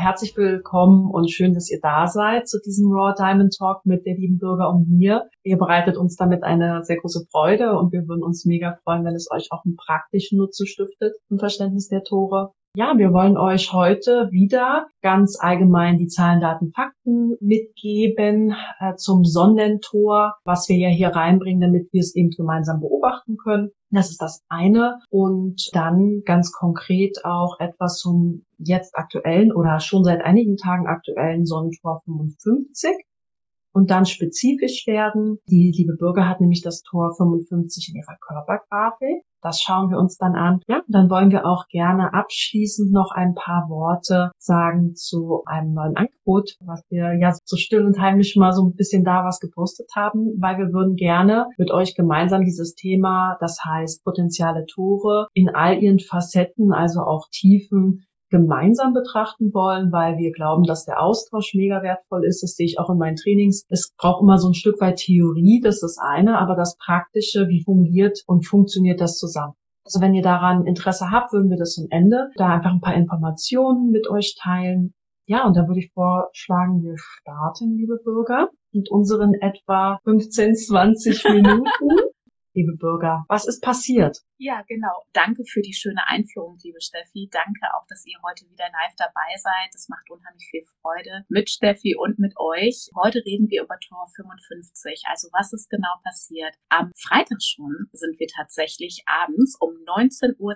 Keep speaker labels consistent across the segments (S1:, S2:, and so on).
S1: Herzlich willkommen und schön, dass ihr da seid zu diesem Raw Diamond Talk mit der lieben Bürger und mir. Ihr bereitet uns damit eine sehr große Freude und wir würden uns mega freuen, wenn es euch auch einen praktischen Nutzen stiftet im Verständnis der Tore. Ja, wir wollen euch heute wieder ganz allgemein die Zahlen, Daten, Fakten mitgeben äh, zum Sonnentor, was wir ja hier reinbringen, damit wir es eben gemeinsam beobachten können. Das ist das eine. Und dann ganz konkret auch etwas zum jetzt aktuellen oder schon seit einigen Tagen aktuellen Sonnentor 55 und dann spezifisch werden. Die liebe Bürger hat nämlich das Tor 55 in ihrer Körpergrafik. Das schauen wir uns dann an. Ja, dann wollen wir auch gerne abschließend noch ein paar Worte sagen zu einem neuen Angebot, was wir ja so still und heimlich mal so ein bisschen da was gepostet haben, weil wir würden gerne mit euch gemeinsam dieses Thema, das heißt potenziale Tore in all ihren Facetten, also auch Tiefen, gemeinsam betrachten wollen, weil wir glauben, dass der Austausch mega wertvoll ist. Das sehe ich auch in meinen Trainings. Es braucht immer so ein Stück weit Theorie, das ist das eine, aber das Praktische, wie fungiert und funktioniert das zusammen? Also wenn ihr daran Interesse habt, würden wir das zum Ende da einfach ein paar Informationen mit euch teilen. Ja, und da würde ich vorschlagen, wir starten, liebe Bürger, mit unseren etwa 15, 20 Minuten liebe Bürger? Was ist passiert?
S2: Ja, genau. Danke für die schöne Einführung, liebe Steffi. Danke auch, dass ihr heute wieder live dabei seid. Das macht unheimlich viel Freude mit Steffi und mit euch. Heute reden wir über Tor 55. Also was ist genau passiert? Am Freitag schon sind wir tatsächlich abends um 19.42 Uhr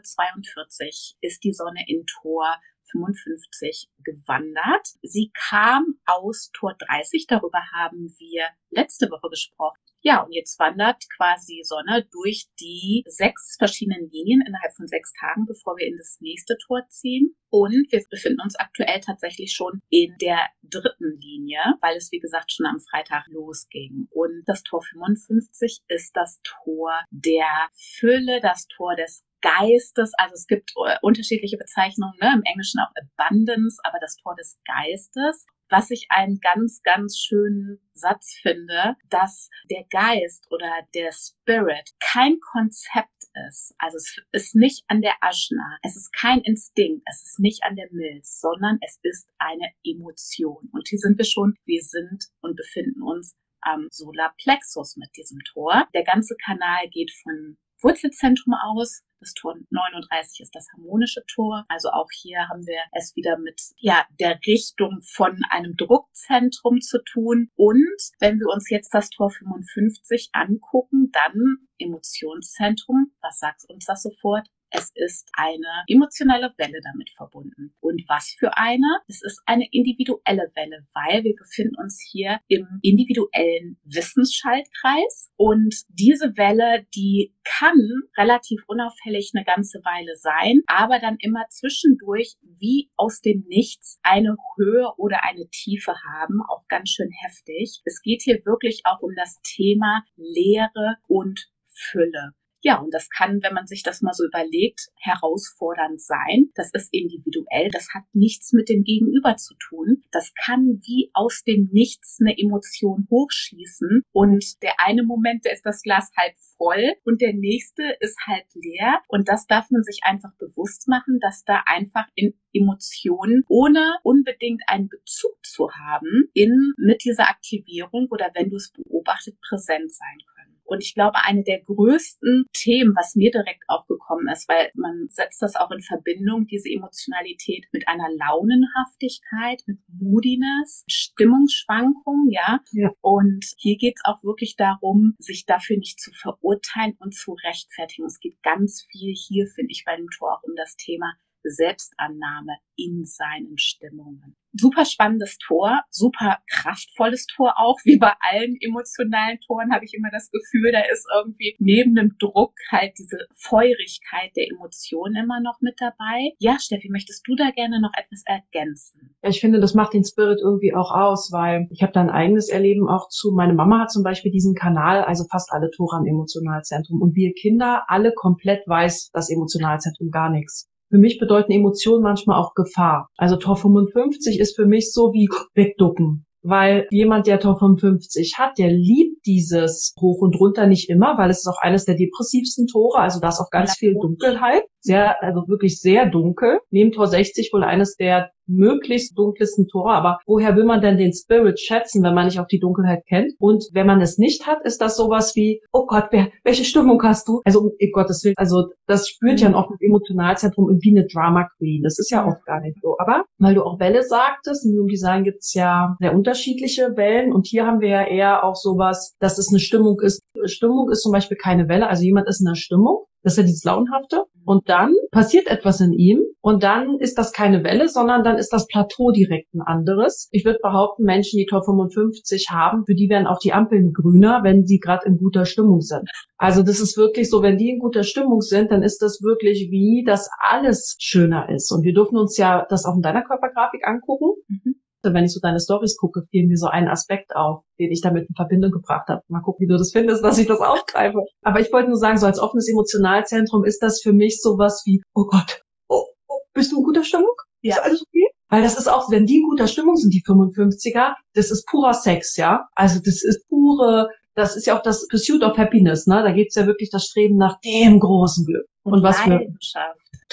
S2: ist die Sonne in Tor 55 gewandert. Sie kam aus Tor 30, darüber haben wir letzte Woche gesprochen. Ja, und jetzt wandert quasi Sonne durch die sechs verschiedenen Linien innerhalb von sechs Tagen, bevor wir in das nächste Tor ziehen. Und wir befinden uns aktuell tatsächlich schon in der dritten Linie, weil es, wie gesagt, schon am Freitag losging. Und das Tor 55 ist das Tor der Fülle, das Tor des Geistes, also es gibt äh, unterschiedliche Bezeichnungen, ne? im Englischen auch Abundance, aber das Tor des Geistes was ich einen ganz, ganz schönen Satz finde, dass der Geist oder der Spirit kein Konzept ist. Also es ist nicht an der Aschna, es ist kein Instinkt, es ist nicht an der Milz, sondern es ist eine Emotion. Und hier sind wir schon, wir sind und befinden uns am Solarplexus mit diesem Tor. Der ganze Kanal geht von Wurzelzentrum aus. Das Tor 39 ist das harmonische Tor. Also auch hier haben wir es wieder mit ja, der Richtung von einem Druckzentrum zu tun. Und wenn wir uns jetzt das Tor 55 angucken, dann Emotionszentrum. Was sagt uns das sofort? Es ist eine emotionale Welle damit verbunden. Und was für eine? Es ist eine individuelle Welle, weil wir befinden uns hier im individuellen Wissensschaltkreis. Und diese Welle, die kann relativ unauffällig eine ganze Weile sein, aber dann immer zwischendurch wie aus dem Nichts eine Höhe oder eine Tiefe haben, auch ganz schön heftig. Es geht hier wirklich auch um das Thema Lehre und Fülle. Ja, und das kann, wenn man sich das mal so überlegt, herausfordernd sein. Das ist individuell. Das hat nichts mit dem Gegenüber zu tun. Das kann wie aus dem Nichts eine Emotion hochschießen. Und der eine Moment, da ist das Glas halb voll und der nächste ist halb leer. Und das darf man sich einfach bewusst machen, dass da einfach in Emotionen, ohne unbedingt einen Bezug zu haben, in, mit dieser Aktivierung oder wenn du es beobachtet, präsent sein können. Und ich glaube, eine der größten Themen, was mir direkt auch gekommen ist, weil man setzt das auch in Verbindung, diese Emotionalität mit einer Launenhaftigkeit, mit Moodiness, Stimmungsschwankungen, ja. ja. Und hier geht es auch wirklich darum, sich dafür nicht zu verurteilen und zu rechtfertigen. Es geht ganz viel hier, finde ich, bei dem Tor auch um das Thema Selbstannahme in seinen Stimmungen. Super spannendes Tor, super kraftvolles Tor auch. Wie bei allen emotionalen Toren habe ich immer das Gefühl, da ist irgendwie neben dem Druck halt diese Feurigkeit der Emotionen immer noch mit dabei. Ja, Steffi, möchtest du da gerne noch etwas ergänzen?
S1: Ja, ich finde, das macht den Spirit irgendwie auch aus, weil ich habe da ein eigenes Erleben auch zu. Meine Mama hat zum Beispiel diesen Kanal, also fast alle Tore am Emotionalzentrum. Und wir Kinder alle komplett weiß das Emotionalzentrum gar nichts. Für mich bedeuten Emotionen manchmal auch Gefahr. Also Tor 55 ist für mich so wie wegducken weil jemand, der Tor 55 hat, der liebt dieses Hoch und runter nicht immer, weil es ist auch eines der depressivsten Tore, also da ist auch ganz viel Dunkelheit, sehr, also wirklich sehr dunkel. Neben Tor 60 wohl eines der möglichst dunkelsten Tore. Aber woher will man denn den Spirit schätzen, wenn man nicht auch die Dunkelheit kennt? Und wenn man es nicht hat, ist das sowas wie, oh Gott, wer, welche Stimmung hast du? Also um Gottes Willen, also das spürt ja auch im Emotionalzentrum wie eine Drama Queen. Das ist ja oft gar nicht so. Aber weil du auch Welle sagtest, im Human Design gibt es ja sehr unterschiedliche Wellen und hier haben wir ja eher auch sowas, dass es eine Stimmung ist. Stimmung ist zum Beispiel keine Welle, also jemand ist in einer Stimmung das ist ja dieses Launhafte. Und dann passiert etwas in ihm und dann ist das keine Welle, sondern dann ist das Plateau direkt ein anderes. Ich würde behaupten, Menschen, die Tor 55 haben, für die werden auch die Ampeln grüner, wenn sie gerade in guter Stimmung sind. Also das ist wirklich so, wenn die in guter Stimmung sind, dann ist das wirklich wie, dass alles schöner ist. Und wir dürfen uns ja das auch in deiner Körpergrafik angucken. Mhm wenn ich so deine Stories gucke, fiel mir so ein Aspekt auf, den ich damit in Verbindung gebracht habe. Mal gucken, wie du das findest, dass ich das aufgreife. Aber ich wollte nur sagen, so als offenes Emotionalzentrum ist das für mich sowas wie, oh Gott, oh, oh, bist du in guter Stimmung? Ja. Ist alles okay? Weil das ist auch, wenn die in guter Stimmung sind, die 55er, das ist purer Sex, ja. Also das ist pure, das ist ja auch das Pursuit of Happiness, ne? Da geht's ja wirklich das Streben nach dem großen Glück.
S2: Und, und was für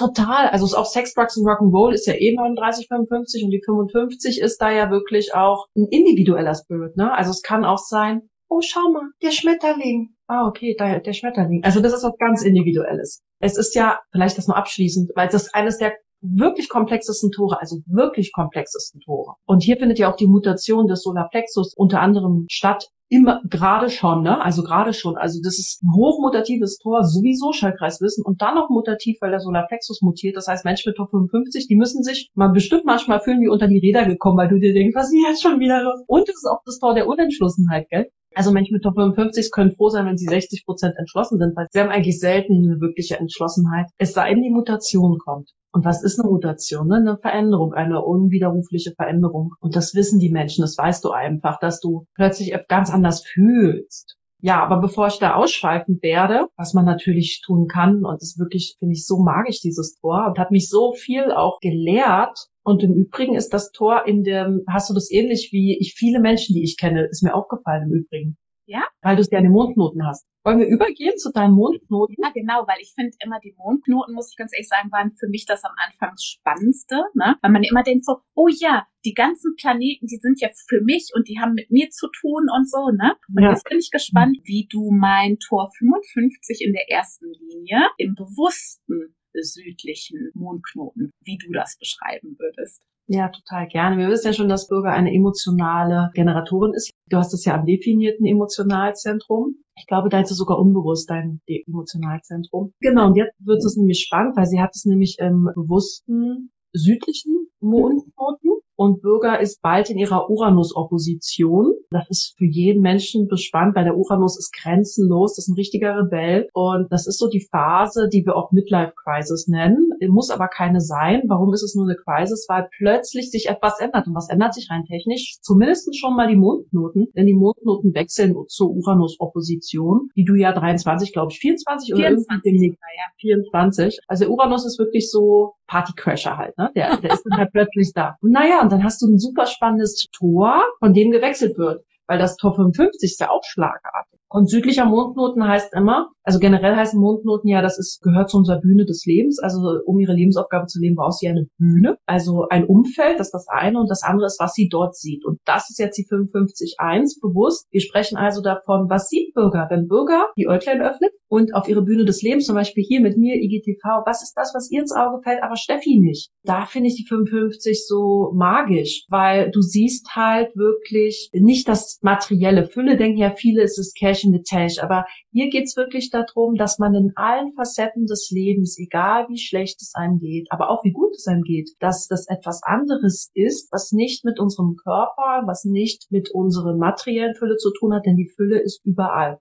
S1: Total. Also ist auch Sex, Drugs und Rock'n'Roll ist ja eh 39, 55 und die 55 ist da ja wirklich auch ein individueller Spirit, ne? Also es kann auch sein, oh, schau mal, der Schmetterling. Ah, okay, da, der Schmetterling. Also das ist was ganz Individuelles. Es ist ja, vielleicht das nur abschließend, weil das ist eines der wirklich komplexesten Tore, also wirklich komplexesten Tore. Und hier findet ja auch die Mutation des Solarplexus unter anderem statt, immer gerade schon, ne? Also gerade schon. Also das ist ein hochmutatives Tor, sowieso Schaltkreiswissen und dann noch mutativ, weil der Solarplexus mutiert. Das heißt, Menschen mit Tor 55, die müssen sich mal bestimmt manchmal fühlen wie unter die Räder gekommen, weil du dir denkst, was ist jetzt schon wieder los? Und es ist auch das Tor der Unentschlossenheit, gell? Also Menschen mit Top 55 können froh sein, wenn sie 60 Prozent entschlossen sind, weil sie haben eigentlich selten eine wirkliche Entschlossenheit. Es sei denn, die Mutation kommt. Und was ist eine Mutation? Ne? Eine Veränderung, eine unwiderrufliche Veränderung. Und das wissen die Menschen, das weißt du einfach, dass du plötzlich ganz anders fühlst. Ja, aber bevor ich da ausschweifend werde, was man natürlich tun kann, und das wirklich, finde ich, so mag ich dieses Tor und hat mich so viel auch gelehrt. Und im Übrigen ist das Tor in dem, hast du das ähnlich wie ich viele Menschen, die ich kenne, ist mir aufgefallen im Übrigen.
S2: Ja?
S1: Weil du es ja in den Mondnoten hast. Wollen wir übergehen zu deinen Mondknoten?
S2: Ja, genau, weil ich finde immer die Mondknoten, muss ich ganz ehrlich sagen, waren für mich das am Anfang Spannendste, ne? Weil man immer denkt so, oh ja, die ganzen Planeten, die sind ja für mich und die haben mit mir zu tun und so, ne? Und ja. jetzt bin ich gespannt, wie du mein Tor 55 in der ersten Linie im bewussten südlichen Mondknoten, wie du das beschreiben würdest.
S1: Ja, total gerne. Wir wissen ja schon, dass Bürger eine emotionale Generatorin ist. Du hast es ja am definierten Emotionalzentrum. Ich glaube, da ist es sogar unbewusst, dein Emotionalzentrum. Genau, und jetzt wird es nämlich spannend, weil sie hat es nämlich im bewussten südlichen Mondknoten und Bürger ist bald in ihrer Uranus-Opposition. Das ist für jeden Menschen bespannt, weil der Uranus ist grenzenlos, das ist ein richtiger Rebell und das ist so die Phase, die wir auch Midlife-Crisis nennen. Muss aber keine sein. Warum ist es nur eine Crisis? Weil plötzlich sich etwas ändert. Und was ändert sich rein technisch? Zumindest schon mal die Mondknoten, denn die Mondknoten wechseln zur Uranus-Opposition, die du ja 23, glaube ich, 24 oder 24 irgendwie ja. 24. Also Uranus ist wirklich so Partycrasher halt, ne? Der, der ist dann halt plötzlich da. Und naja, und dann hast du ein super spannendes Tor, von dem gewechselt wird, weil das Tor 55 ist ja auch schlagartig. Und südlicher Mondknoten heißt immer, also generell heißen Mondknoten ja, das ist, gehört zu unserer Bühne des Lebens. Also um ihre Lebensaufgabe zu leben, braucht sie eine Bühne. Also ein Umfeld, das ist das eine. Und das andere ist, was sie dort sieht. Und das ist jetzt die 55.1 bewusst. Wir sprechen also davon, was sieht Bürger? Wenn Bürger die Äuglein öffnet und auf ihre Bühne des Lebens, zum Beispiel hier mit mir, IGTV, was ist das, was ihr ins Auge fällt, aber Steffi nicht? Da finde ich die 55 so magisch, weil du siehst halt wirklich nicht das materielle Fülle, denken ja viele, es ist Cash the Tash, aber hier geht's wirklich darum, dass man in allen Facetten des Lebens, egal wie schlecht es einem geht, aber auch wie gut es einem geht, dass das etwas anderes ist, was nicht mit unserem Körper, was nicht mit unserer materiellen Fülle zu tun hat, denn die Fülle ist überall.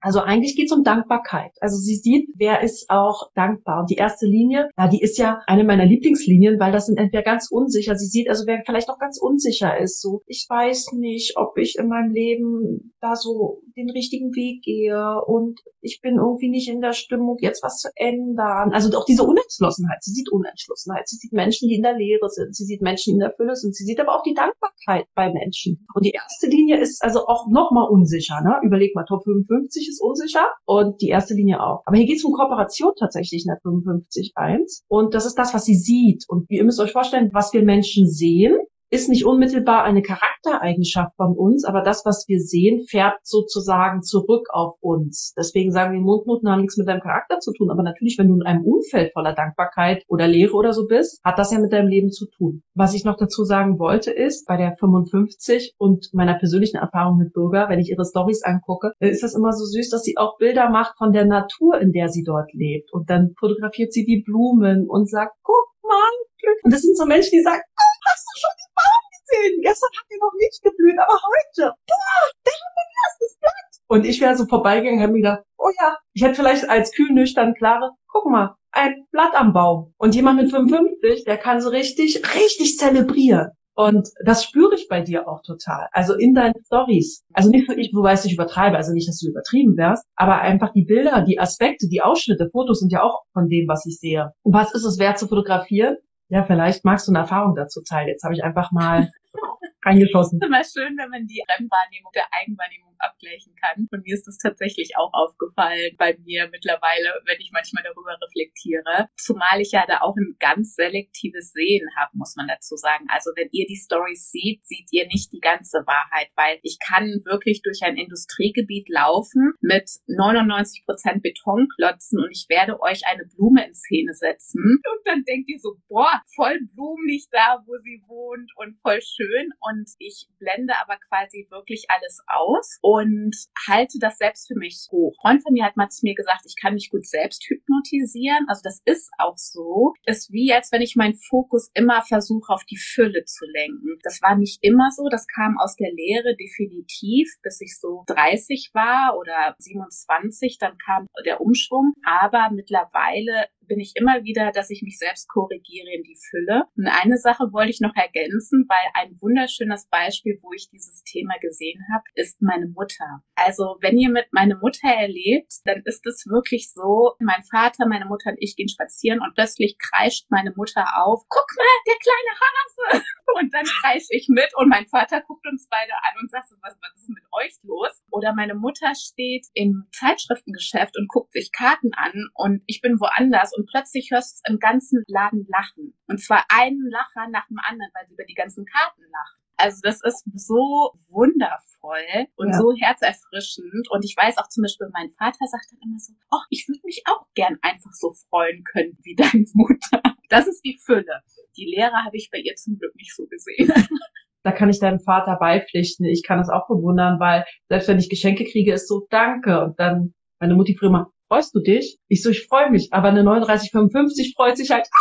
S1: Also eigentlich geht es um Dankbarkeit. Also sie sieht, wer ist auch dankbar. Und die erste Linie, ja, die ist ja eine meiner Lieblingslinien, weil das sind entweder ganz unsicher. Sie sieht also, wer vielleicht auch ganz unsicher ist. So, ich weiß nicht, ob ich in meinem Leben da so den richtigen Weg gehe und ich bin irgendwie nicht in der Stimmung, jetzt was zu ändern. Also auch diese Unentschlossenheit. Sie sieht Unentschlossenheit. Sie sieht Menschen, die in der Leere sind. Sie sieht Menschen, die in der Fülle sind. Sie sieht aber auch die Dankbarkeit bei Menschen. Und die erste Linie ist also auch nochmal unsicher. Ne? Überleg mal, Top 55 ist unsicher und die erste Linie auch. Aber hier geht es um Kooperation tatsächlich in der 55.1. Und das ist das, was sie sieht. Und ihr müsst euch vorstellen, was wir Menschen sehen, ist nicht unmittelbar eine Charaktereigenschaft von uns, aber das, was wir sehen, färbt sozusagen zurück auf uns. Deswegen sagen wir, Mundnoten haben nichts mit deinem Charakter zu tun, aber natürlich, wenn du in einem Umfeld voller Dankbarkeit oder Lehre oder so bist, hat das ja mit deinem Leben zu tun. Was ich noch dazu sagen wollte, ist, bei der 55 und meiner persönlichen Erfahrung mit Bürger, wenn ich ihre Stories angucke, ist das immer so süß, dass sie auch Bilder macht von der Natur, in der sie dort lebt. Und dann fotografiert sie die Blumen und sagt, guck mal. Und das sind so Menschen, die sagen, oh, hast du schon die Baum gesehen? Gestern hat die noch nicht geblüht, aber heute, boah, der hat mein erstes Blatt. Und ich wäre so vorbeigegangen habe mir gedacht, oh ja, ich hätte vielleicht als kühl nüchtern klare, guck mal, ein Blatt am Baum. Und jemand mit 55, der kann so richtig, richtig zelebrieren. Und das spüre ich bei dir auch total. Also in deinen Stories. Also nicht ich, du weißt, ich übertreibe, also nicht, dass du übertrieben wärst, aber einfach die Bilder, die Aspekte, die Ausschnitte, Fotos sind ja auch von dem, was ich sehe. Und was ist es wert zu fotografieren? Ja, vielleicht magst du eine Erfahrung dazu teilen. Jetzt habe ich einfach mal reingeschossen.
S2: Es ist immer schön, wenn man die Fremdwahrnehmung der Eigenwahrnehmung abgleichen kann. Und mir ist das tatsächlich auch aufgefallen bei mir mittlerweile, wenn ich manchmal darüber reflektiere. Zumal ich ja da auch ein ganz selektives Sehen habe, muss man dazu sagen. Also wenn ihr die Stories seht, seht ihr nicht die ganze Wahrheit, weil ich kann wirklich durch ein Industriegebiet laufen mit 99 Prozent Betonklotzen und ich werde euch eine Blume in Szene setzen. Und dann denkt ihr so, boah, voll blumig da, wo sie wohnt und voll schön. Und ich blende aber quasi wirklich alles aus und halte das selbst für mich hoch. Ein Freund von mir hat mal zu mir gesagt, ich kann mich gut selbst hypnotisieren. Also das ist auch so. Ist wie, als wenn ich meinen Fokus immer versuche, auf die Fülle zu lenken. Das war nicht immer so. Das kam aus der Lehre definitiv, bis ich so 30 war oder 27. Dann kam der Umschwung. Aber mittlerweile bin ich immer wieder, dass ich mich selbst korrigiere in die Fülle. Und eine Sache wollte ich noch ergänzen, weil ein wunderschönes Beispiel, wo ich dieses Thema gesehen habe, ist meine Mutter. Also wenn ihr mit meiner Mutter erlebt, dann ist es wirklich so, mein Vater, meine Mutter und ich gehen spazieren und plötzlich kreischt meine Mutter auf, guck mal, der kleine Hase. Und dann kreische ich mit und mein Vater guckt uns beide an und sagt, was, was ist mit euch los? Oder meine Mutter steht im Zeitschriftengeschäft und guckt sich Karten an und ich bin woanders und plötzlich hörst du im ganzen Laden lachen. Und zwar einen Lacher nach dem anderen, weil sie über die ganzen Karten lachen. Also das ist so wundervoll und ja. so herzerfrischend. Und ich weiß auch zum Beispiel, mein Vater sagt dann immer so, oh, ich würde mich auch gern einfach so freuen können wie deine Mutter. Das ist die Fülle. Die Lehre habe ich bei ihr zum Glück nicht so gesehen.
S1: Da kann ich deinem Vater beipflichten. Ich kann das auch bewundern, weil selbst wenn ich Geschenke kriege, ist so Danke. Und dann meine Mutti früher immer, freust du dich? Ich so, ich freue mich. Aber eine 3955 freut sich halt.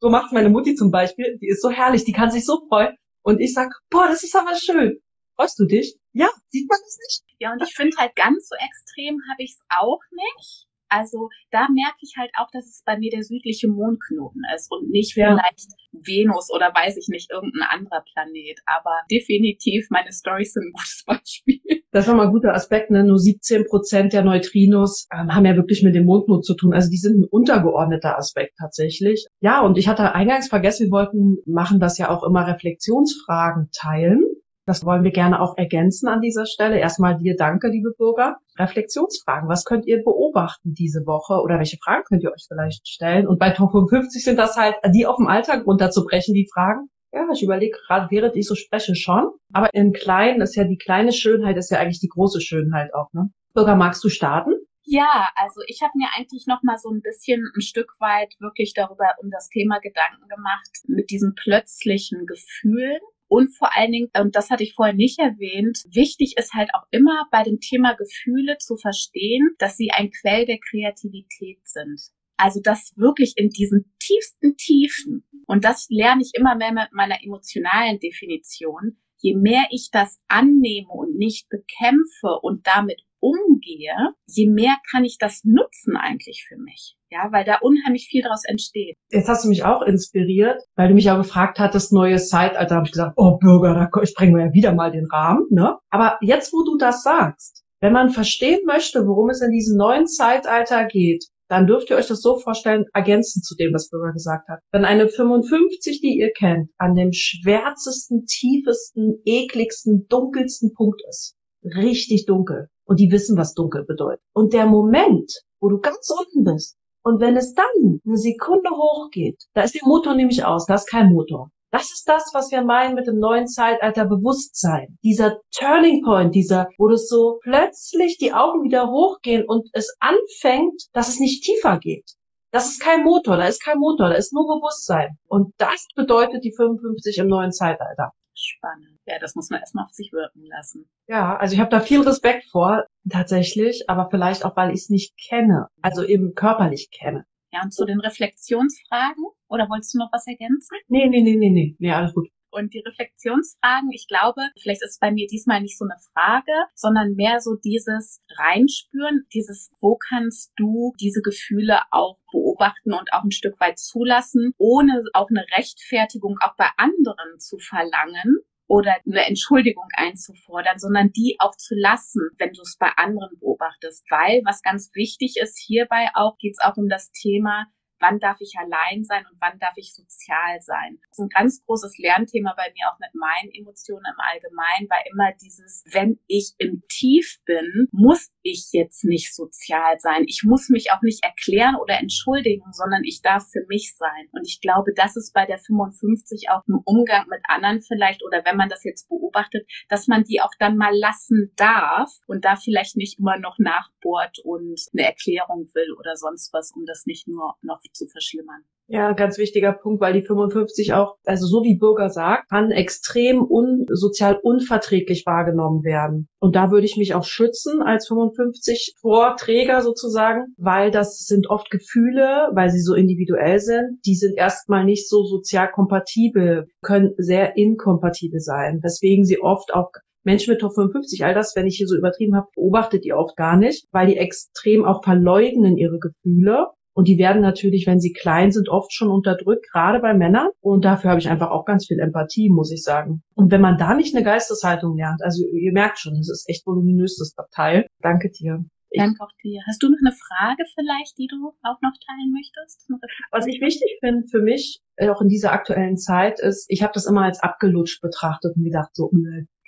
S1: So macht meine Mutti zum Beispiel. Die ist so herrlich. Die kann sich so freuen. Und ich sag, boah, das ist aber schön. Freust du dich? Ja, sieht man das nicht?
S2: Ja, und ich finde halt ganz so extrem habe ich es auch nicht. Also da merke ich halt auch, dass es bei mir der südliche Mondknoten ist und nicht ja. vielleicht Venus oder weiß ich nicht, irgendein anderer Planet. Aber definitiv, meine Stories sind ein gutes Beispiel.
S1: Das ist nochmal ein guter Aspekt, ne? Nur 17 Prozent der Neutrinos ähm, haben ja wirklich mit dem Mondknoten zu tun. Also die sind ein untergeordneter Aspekt tatsächlich. Ja, und ich hatte eingangs vergessen, wir wollten machen das ja auch immer Reflexionsfragen teilen. Das wollen wir gerne auch ergänzen an dieser Stelle. Erstmal dir danke, liebe Bürger. Reflexionsfragen. Was könnt ihr beobachten diese Woche oder welche Fragen könnt ihr euch vielleicht stellen? Und bei Top 55 sind das halt, die auf dem Alltag runterzubrechen, die Fragen. Ja, ich überlege gerade, während ich so spreche schon. Aber im Kleinen ist ja die kleine Schönheit, ist ja eigentlich die große Schönheit auch, ne? Bürger, magst du starten?
S2: Ja, also ich habe mir eigentlich noch mal so ein bisschen ein Stück weit wirklich darüber um das Thema Gedanken gemacht mit diesen plötzlichen Gefühlen und vor allen Dingen, und das hatte ich vorher nicht erwähnt, wichtig ist halt auch immer bei dem Thema Gefühle zu verstehen, dass sie ein Quell der Kreativität sind. Also das wirklich in diesen tiefsten Tiefen, und das lerne ich immer mehr mit meiner emotionalen Definition, je mehr ich das annehme und nicht bekämpfe und damit umgehe, je mehr kann ich das nutzen eigentlich für mich. Ja, weil da unheimlich viel daraus entsteht.
S1: Jetzt hast du mich auch inspiriert, weil du mich auch gefragt hattest, neues Zeitalter, habe ich gesagt, oh Bürger, da sprengen wir ja wieder mal den Rahmen, ne? Aber jetzt, wo du das sagst, wenn man verstehen möchte, worum es in diesem neuen Zeitalter geht, dann dürft ihr euch das so vorstellen, ergänzend zu dem, was Bürger gesagt hat. Wenn eine 55, die ihr kennt, an dem schwärzesten, tiefesten, ekligsten, dunkelsten Punkt ist, richtig dunkel, und die wissen, was dunkel bedeutet. Und der Moment, wo du ganz unten bist, und wenn es dann eine Sekunde hochgeht, da ist der Motor nämlich aus, da ist kein Motor. Das ist das, was wir meinen mit dem neuen Zeitalter Bewusstsein. Dieser Turning Point, dieser, wo das so plötzlich die Augen wieder hochgehen und es anfängt, dass es nicht tiefer geht. Das ist kein Motor, da ist kein Motor, da ist nur Bewusstsein. Und das bedeutet die 55 im neuen Zeitalter.
S2: Spannend. Ja, das muss man erstmal auf sich wirken lassen.
S1: Ja, also ich habe da viel Respekt vor, tatsächlich, aber vielleicht auch, weil ich es nicht kenne, also eben körperlich kenne.
S2: Ja, und zu den Reflexionsfragen? Oder wolltest du noch was ergänzen?
S1: Nee, nee, nee, nee, nee, nee, alles gut.
S2: Und die Reflexionsfragen, ich glaube, vielleicht ist bei mir diesmal nicht so eine Frage, sondern mehr so dieses Reinspüren, dieses, wo kannst du diese Gefühle auch beobachten und auch ein Stück weit zulassen, ohne auch eine Rechtfertigung auch bei anderen zu verlangen, oder eine Entschuldigung einzufordern, sondern die auch zu lassen, wenn du es bei anderen beobachtest. Weil was ganz wichtig ist hierbei auch, geht es auch um das Thema, wann darf ich allein sein und wann darf ich sozial sein. Das ist ein ganz großes Lernthema bei mir auch mit meinen Emotionen im Allgemeinen, weil immer dieses, wenn ich im Tief bin, muss ich jetzt nicht sozial sein. Ich muss mich auch nicht erklären oder entschuldigen, sondern ich darf für mich sein. Und ich glaube, das ist bei der 55 auch im Umgang mit anderen vielleicht oder wenn man das jetzt beobachtet, dass man die auch dann mal lassen darf und da vielleicht nicht immer noch nachbohrt und eine Erklärung will oder sonst was, um das nicht nur noch zu verschlimmern.
S1: Ja, ganz wichtiger Punkt, weil die 55 auch, also so wie Bürger sagt, kann extrem un, sozial unverträglich wahrgenommen werden. Und da würde ich mich auch schützen als 55 Vorträger sozusagen, weil das sind oft Gefühle, weil sie so individuell sind, die sind erstmal nicht so sozial kompatibel, können sehr inkompatibel sein, weswegen sie oft auch Menschen mit Top 55, all das, wenn ich hier so übertrieben habe, beobachtet ihr oft gar nicht, weil die extrem auch verleugnen ihre Gefühle und die werden natürlich, wenn sie klein sind, oft schon unterdrückt, gerade bei Männern. Und dafür habe ich einfach auch ganz viel Empathie, muss ich sagen. Und wenn man da nicht eine Geisteshaltung lernt, also ihr merkt schon, das ist echt voluminös, das Teil. Danke dir.
S2: Danke auch dir. Hast du noch eine Frage vielleicht, die du auch noch teilen möchtest?
S1: Was ich wichtig finde für mich, äh, auch in dieser aktuellen Zeit, ist, ich habe das immer als abgelutscht betrachtet und gedacht, so,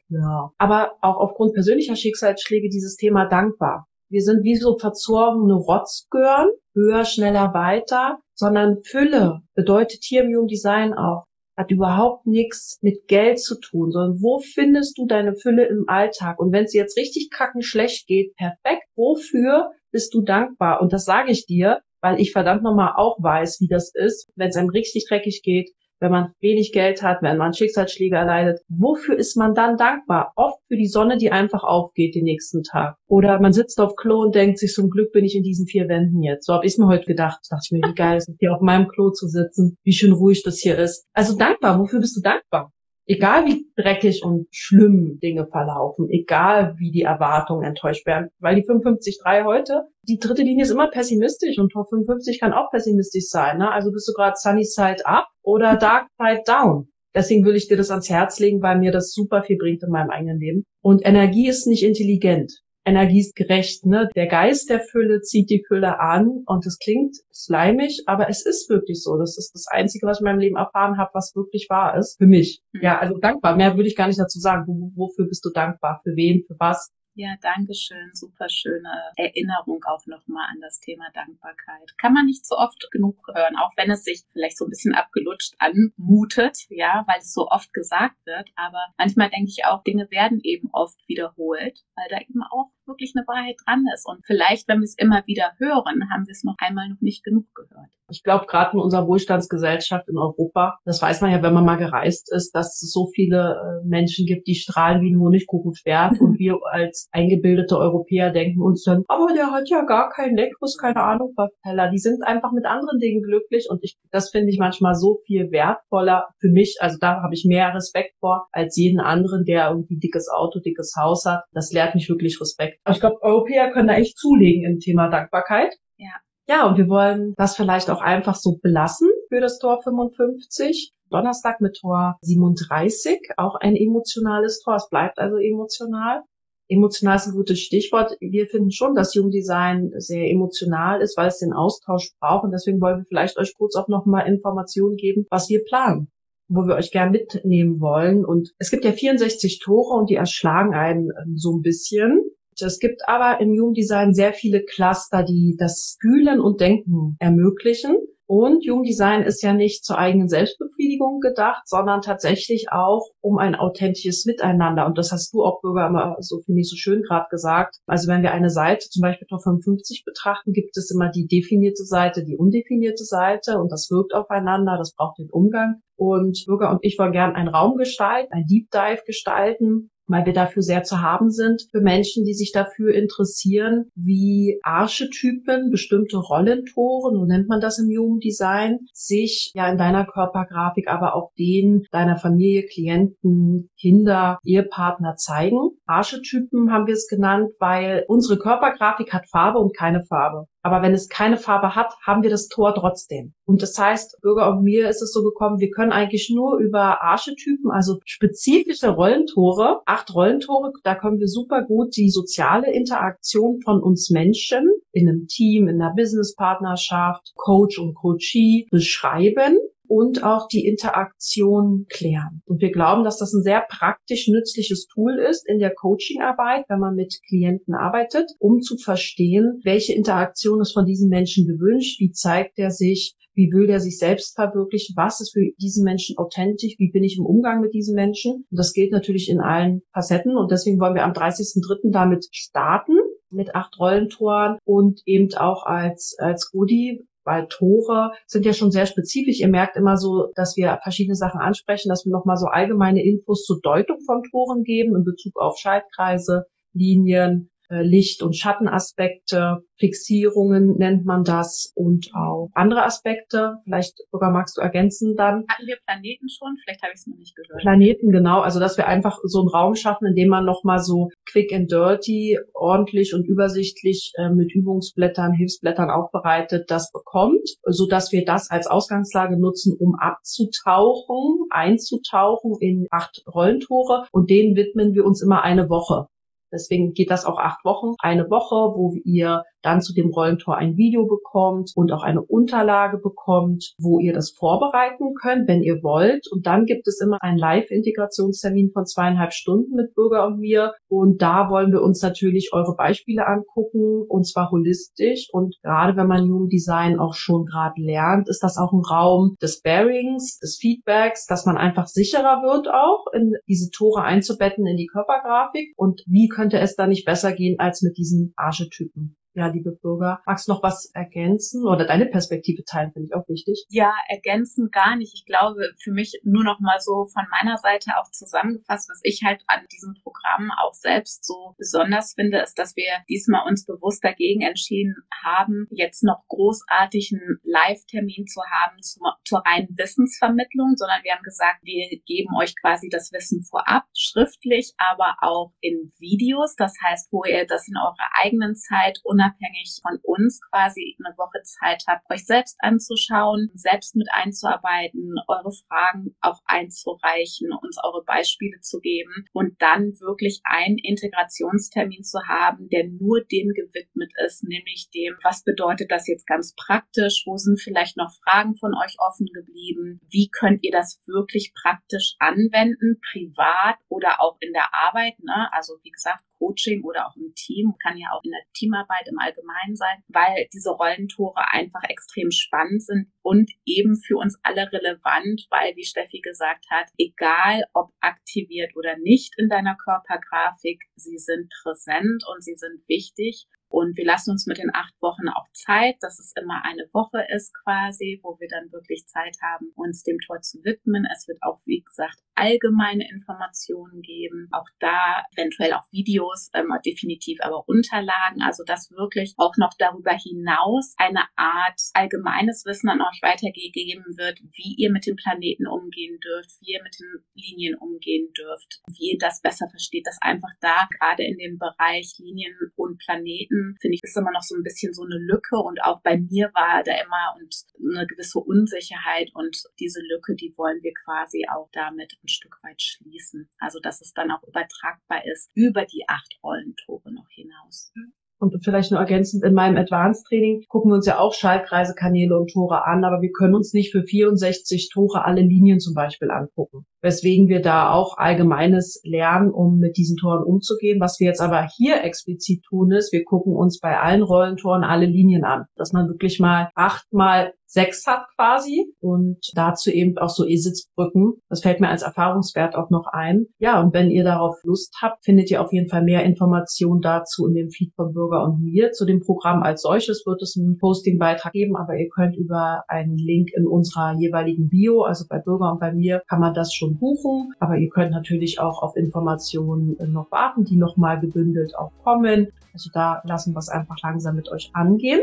S1: ja. Aber auch aufgrund persönlicher Schicksalsschläge dieses Thema dankbar. Wir sind wie so verzogene Rotzgören, höher, schneller, weiter, sondern Fülle bedeutet hier im Human Design auch, hat überhaupt nichts mit Geld zu tun, sondern wo findest du deine Fülle im Alltag? Und wenn es jetzt richtig kacken schlecht geht, perfekt, wofür bist du dankbar? Und das sage ich dir, weil ich verdammt nochmal auch weiß, wie das ist, wenn es einem richtig dreckig geht, wenn man wenig Geld hat, wenn man Schicksalsschläge erleidet, wofür ist man dann dankbar? Oft für die Sonne, die einfach aufgeht den nächsten Tag. Oder man sitzt auf Klo und denkt sich, zum Glück bin ich in diesen vier Wänden jetzt. So habe ich mir heute gedacht. Da dachte ich mir, wie geil ist es, hier auf meinem Klo zu sitzen, wie schön ruhig das hier ist. Also dankbar, wofür bist du dankbar? Egal wie dreckig und schlimm Dinge verlaufen, egal wie die Erwartungen enttäuscht werden, weil die 55.3 heute, die dritte Linie ist immer pessimistisch und Top 55 kann auch pessimistisch sein. Ne? Also bist du gerade Sunny Side Up oder Dark Side Down. Deswegen will ich dir das ans Herz legen, weil mir das super viel bringt in meinem eigenen Leben. Und Energie ist nicht intelligent. Energie ist gerecht, ne? Der Geist der Fülle zieht die Fülle an und es klingt schleimig, aber es ist wirklich so. Das ist das Einzige, was ich in meinem Leben erfahren habe, was wirklich wahr ist. Für mich. Mhm. Ja, also dankbar. Mehr würde ich gar nicht dazu sagen. Wofür bist du dankbar? Für wen? Für was?
S2: Ja, danke schön. Super schöne Erinnerung auch nochmal an das Thema Dankbarkeit. Kann man nicht so oft genug hören, auch wenn es sich vielleicht so ein bisschen abgelutscht anmutet, ja, weil es so oft gesagt wird. Aber manchmal denke ich auch, Dinge werden eben oft wiederholt, weil da eben auch wirklich eine Wahrheit dran ist. Und vielleicht, wenn wir es immer wieder hören, haben wir es noch einmal noch nicht genug gehört.
S1: Ich glaube, gerade in unserer Wohlstandsgesellschaft in Europa, das weiß man ja, wenn man mal gereist ist, dass es so viele äh, Menschen gibt, die strahlen wie ein Honigkuchenpferd und wir als eingebildete Europäer denken uns dann, aber der hat ja gar kein leckeres, keine Ahnung was Teller. Die sind einfach mit anderen Dingen glücklich und ich, das finde ich manchmal so viel wertvoller für mich. Also da habe ich mehr Respekt vor als jeden anderen, der irgendwie dickes Auto, dickes Haus hat. Das lehrt mich wirklich Respekt ich glaube, Europäer können da echt zulegen im Thema Dankbarkeit.
S2: Ja.
S1: Ja, und wir wollen das vielleicht auch einfach so belassen für das Tor 55. Donnerstag mit Tor 37, auch ein emotionales Tor. Es bleibt also emotional. Emotional ist ein gutes Stichwort. Wir finden schon, dass Jugenddesign sehr emotional ist, weil es den Austausch braucht. Und deswegen wollen wir vielleicht euch kurz auch nochmal Informationen geben, was wir planen wo wir euch gern mitnehmen wollen. Und es gibt ja 64 Tore und die erschlagen einen ähm, so ein bisschen. Es gibt aber im Jugenddesign sehr viele Cluster, die das Fühlen und Denken ermöglichen. Und Jugenddesign ist ja nicht zur eigenen Selbstbefriedigung gedacht, sondern tatsächlich auch um ein authentisches Miteinander. Und das hast du auch, Bürger, immer so finde ich so schön gerade gesagt. Also wenn wir eine Seite, zum Beispiel Top 55 betrachten, gibt es immer die definierte Seite, die undefinierte Seite und das wirkt aufeinander, das braucht den Umgang. Und Bürger und ich wollen gern einen Raum gestalten, ein Deep Dive gestalten, weil wir dafür sehr zu haben sind für Menschen, die sich dafür interessieren, wie Archetypen, bestimmte Rollentore, so nennt man das im Jugenddesign, sich ja in deiner Körpergrafik, aber auch den deiner Familie, Klienten, Kinder, Ehepartner zeigen. Archetypen haben wir es genannt, weil unsere Körpergrafik hat Farbe und keine Farbe. Aber wenn es keine Farbe hat, haben wir das Tor trotzdem. Und das heißt, Bürger und mir ist es so gekommen, wir können eigentlich nur über Archetypen, also spezifische Rollentore, acht Rollentore, da können wir super gut die soziale Interaktion von uns Menschen in einem Team, in einer Businesspartnerschaft, Coach und Coachee beschreiben und auch die Interaktion klären. Und wir glauben, dass das ein sehr praktisch nützliches Tool ist in der Coachingarbeit, wenn man mit Klienten arbeitet, um zu verstehen, welche Interaktion ist von diesen Menschen gewünscht, wie zeigt er sich, wie will der sich selbst verwirklichen, was ist für diesen Menschen authentisch, wie bin ich im Umgang mit diesen Menschen. Und das gilt natürlich in allen Facetten und deswegen wollen wir am 30.03. damit starten mit acht Rollentoren und eben auch als, als Goodie weil Tore sind ja schon sehr spezifisch. Ihr merkt immer so, dass wir verschiedene Sachen ansprechen, dass wir nochmal so allgemeine Infos zur Deutung von Toren geben in Bezug auf Schaltkreise, Linien, Licht- und Schattenaspekte, Fixierungen nennt man das und auch andere Aspekte. Vielleicht sogar magst du ergänzen dann.
S2: Hatten wir Planeten schon? Vielleicht habe ich es noch nicht gehört.
S1: Planeten, genau. Also dass wir einfach so einen Raum schaffen, in dem man nochmal so quick and dirty, ordentlich und übersichtlich äh, mit Übungsblättern, Hilfsblättern aufbereitet das bekommt, so dass wir das als Ausgangslage nutzen, um abzutauchen, einzutauchen in acht Rollentore und denen widmen wir uns immer eine Woche. Deswegen geht das auch acht Wochen. Eine Woche, wo ihr dann zu dem Rollentor ein Video bekommt und auch eine Unterlage bekommt, wo ihr das vorbereiten könnt, wenn ihr wollt. Und dann gibt es immer einen Live-Integrationstermin von zweieinhalb Stunden mit Bürger und mir. Und da wollen wir uns natürlich eure Beispiele angucken und zwar holistisch. Und gerade wenn man Human Design auch schon gerade lernt, ist das auch ein Raum des Bearings, des Feedbacks, dass man einfach sicherer wird auch in diese Tore einzubetten in die Körpergrafik. Und wie könnte es da nicht besser gehen als mit diesen Archetypen? Ja, liebe Bürger. Magst du noch was ergänzen oder deine Perspektive teilen, finde ich auch wichtig.
S2: Ja, ergänzen gar nicht. Ich glaube, für mich nur noch mal so von meiner Seite auch zusammengefasst, was ich halt an diesem Programm auch selbst so besonders finde, ist, dass wir diesmal uns bewusst dagegen entschieden haben, jetzt noch großartigen Live-Termin zu haben zum, zur reinen Wissensvermittlung, sondern wir haben gesagt, wir geben euch quasi das Wissen vorab, schriftlich, aber auch in Videos. Das heißt, wo ihr das in eurer eigenen Zeit und unabhängig von uns quasi eine Woche Zeit habt, euch selbst anzuschauen, selbst mit einzuarbeiten, eure Fragen auch einzureichen, uns eure Beispiele zu geben und dann wirklich einen Integrationstermin zu haben, der nur dem gewidmet ist, nämlich dem, was bedeutet das jetzt ganz praktisch, wo sind vielleicht noch Fragen von euch offen geblieben, wie könnt ihr das wirklich praktisch anwenden, privat oder auch in der Arbeit, ne? also wie gesagt, Coaching oder auch im Team, kann ja auch in der Teamarbeit im Allgemeinen sein, weil diese Rollentore einfach extrem spannend sind und eben für uns alle relevant, weil, wie Steffi gesagt hat, egal ob aktiviert oder nicht in deiner Körpergrafik, sie sind präsent und sie sind wichtig. Und wir lassen uns mit den acht Wochen auch Zeit, dass es immer eine Woche ist quasi, wo wir dann wirklich Zeit haben, uns dem Tor zu widmen. Es wird auch, wie gesagt, allgemeine Informationen geben. Auch da eventuell auch Videos, ähm, definitiv aber Unterlagen. Also dass wirklich auch noch darüber hinaus eine Art allgemeines Wissen an euch weitergegeben wird, wie ihr mit dem Planeten umgehen dürft, wie ihr mit den Linien umgehen dürft, wie ihr das besser versteht, dass einfach da gerade in dem Bereich Linien und Planeten, finde ich, ist immer noch so ein bisschen so eine Lücke und auch bei mir war da immer und eine gewisse Unsicherheit und diese Lücke, die wollen wir quasi auch damit ein Stück weit schließen. Also dass es dann auch übertragbar ist über die acht Rollentore noch hinaus.
S1: Und vielleicht nur ergänzend, in meinem Advanced Training gucken wir uns ja auch Schaltkreise, Kanäle und Tore an, aber wir können uns nicht für 64 Tore alle Linien zum Beispiel angucken. Weswegen wir da auch allgemeines lernen, um mit diesen Toren umzugehen. Was wir jetzt aber hier explizit tun, ist, wir gucken uns bei allen Rollentoren alle Linien an. Dass man wirklich mal achtmal sechs hat quasi und dazu eben auch so E-Sitzbrücken. Das fällt mir als Erfahrungswert auch noch ein. Ja, und wenn ihr darauf Lust habt, findet ihr auf jeden Fall mehr Informationen dazu in dem Feed von Bürger und mir. Zu dem Programm als solches wird es einen Posting-Beitrag geben, aber ihr könnt über einen Link in unserer jeweiligen Bio, also bei Bürger und bei mir, kann man das schon buchen. Aber ihr könnt natürlich auch auf Informationen noch warten, die nochmal gebündelt auch kommen. Also da lassen wir es einfach langsam mit euch angehen.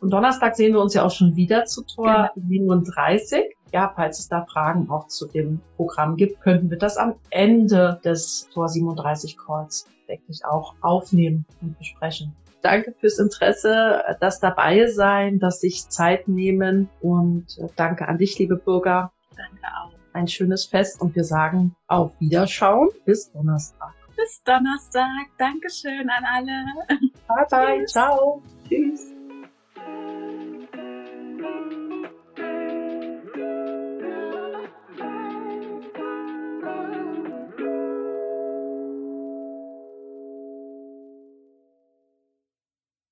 S1: Und Donnerstag sehen wir uns ja auch schon wieder zu Tor genau. 37. Ja, falls es da Fragen auch zu dem Programm gibt, könnten wir das am Ende des Tor 37 Calls, denke ich, auch aufnehmen und besprechen. Danke fürs Interesse, das dabei sein, das sich Zeit nehmen und äh, danke an dich, liebe Bürger.
S2: Danke auch.
S1: Ein schönes Fest und wir sagen auf Wiederschauen. Bis Donnerstag.
S2: Bis Donnerstag. Dankeschön an alle.
S1: Bye bye. Ciao. Tschüss.